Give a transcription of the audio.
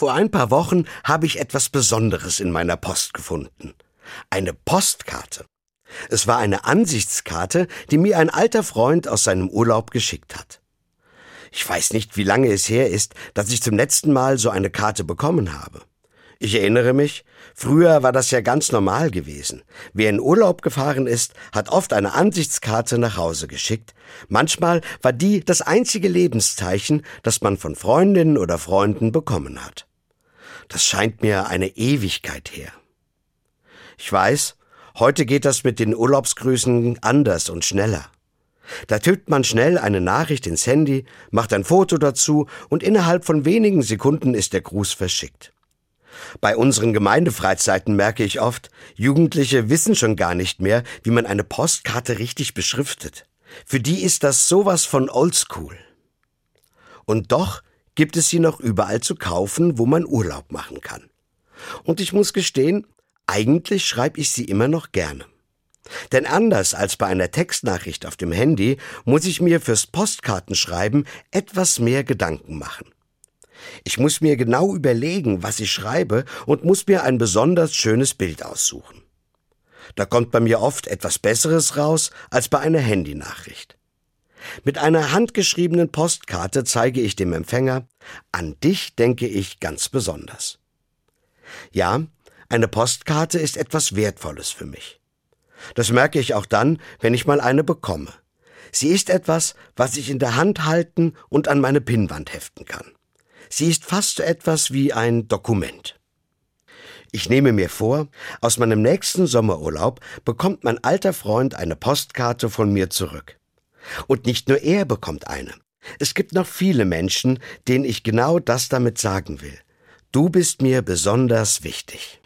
Vor ein paar Wochen habe ich etwas Besonderes in meiner Post gefunden. Eine Postkarte. Es war eine Ansichtskarte, die mir ein alter Freund aus seinem Urlaub geschickt hat. Ich weiß nicht, wie lange es her ist, dass ich zum letzten Mal so eine Karte bekommen habe. Ich erinnere mich, früher war das ja ganz normal gewesen. Wer in Urlaub gefahren ist, hat oft eine Ansichtskarte nach Hause geschickt. Manchmal war die das einzige Lebenszeichen, das man von Freundinnen oder Freunden bekommen hat. Das scheint mir eine Ewigkeit her. Ich weiß, heute geht das mit den Urlaubsgrüßen anders und schneller. Da tippt man schnell eine Nachricht ins Handy, macht ein Foto dazu und innerhalb von wenigen Sekunden ist der Gruß verschickt. Bei unseren Gemeindefreizeiten merke ich oft, Jugendliche wissen schon gar nicht mehr, wie man eine Postkarte richtig beschriftet. Für die ist das sowas von oldschool. Und doch gibt es sie noch überall zu kaufen, wo man Urlaub machen kann. Und ich muss gestehen, eigentlich schreibe ich sie immer noch gerne. Denn anders als bei einer Textnachricht auf dem Handy muss ich mir fürs Postkartenschreiben etwas mehr Gedanken machen. Ich muss mir genau überlegen, was ich schreibe und muss mir ein besonders schönes Bild aussuchen. Da kommt bei mir oft etwas Besseres raus als bei einer Handynachricht. Mit einer handgeschriebenen Postkarte zeige ich dem Empfänger, an dich denke ich ganz besonders. Ja, eine Postkarte ist etwas Wertvolles für mich. Das merke ich auch dann, wenn ich mal eine bekomme. Sie ist etwas, was ich in der Hand halten und an meine Pinnwand heften kann. Sie ist fast so etwas wie ein Dokument. Ich nehme mir vor, aus meinem nächsten Sommerurlaub bekommt mein alter Freund eine Postkarte von mir zurück. Und nicht nur er bekommt eine. Es gibt noch viele Menschen, denen ich genau das damit sagen will. Du bist mir besonders wichtig.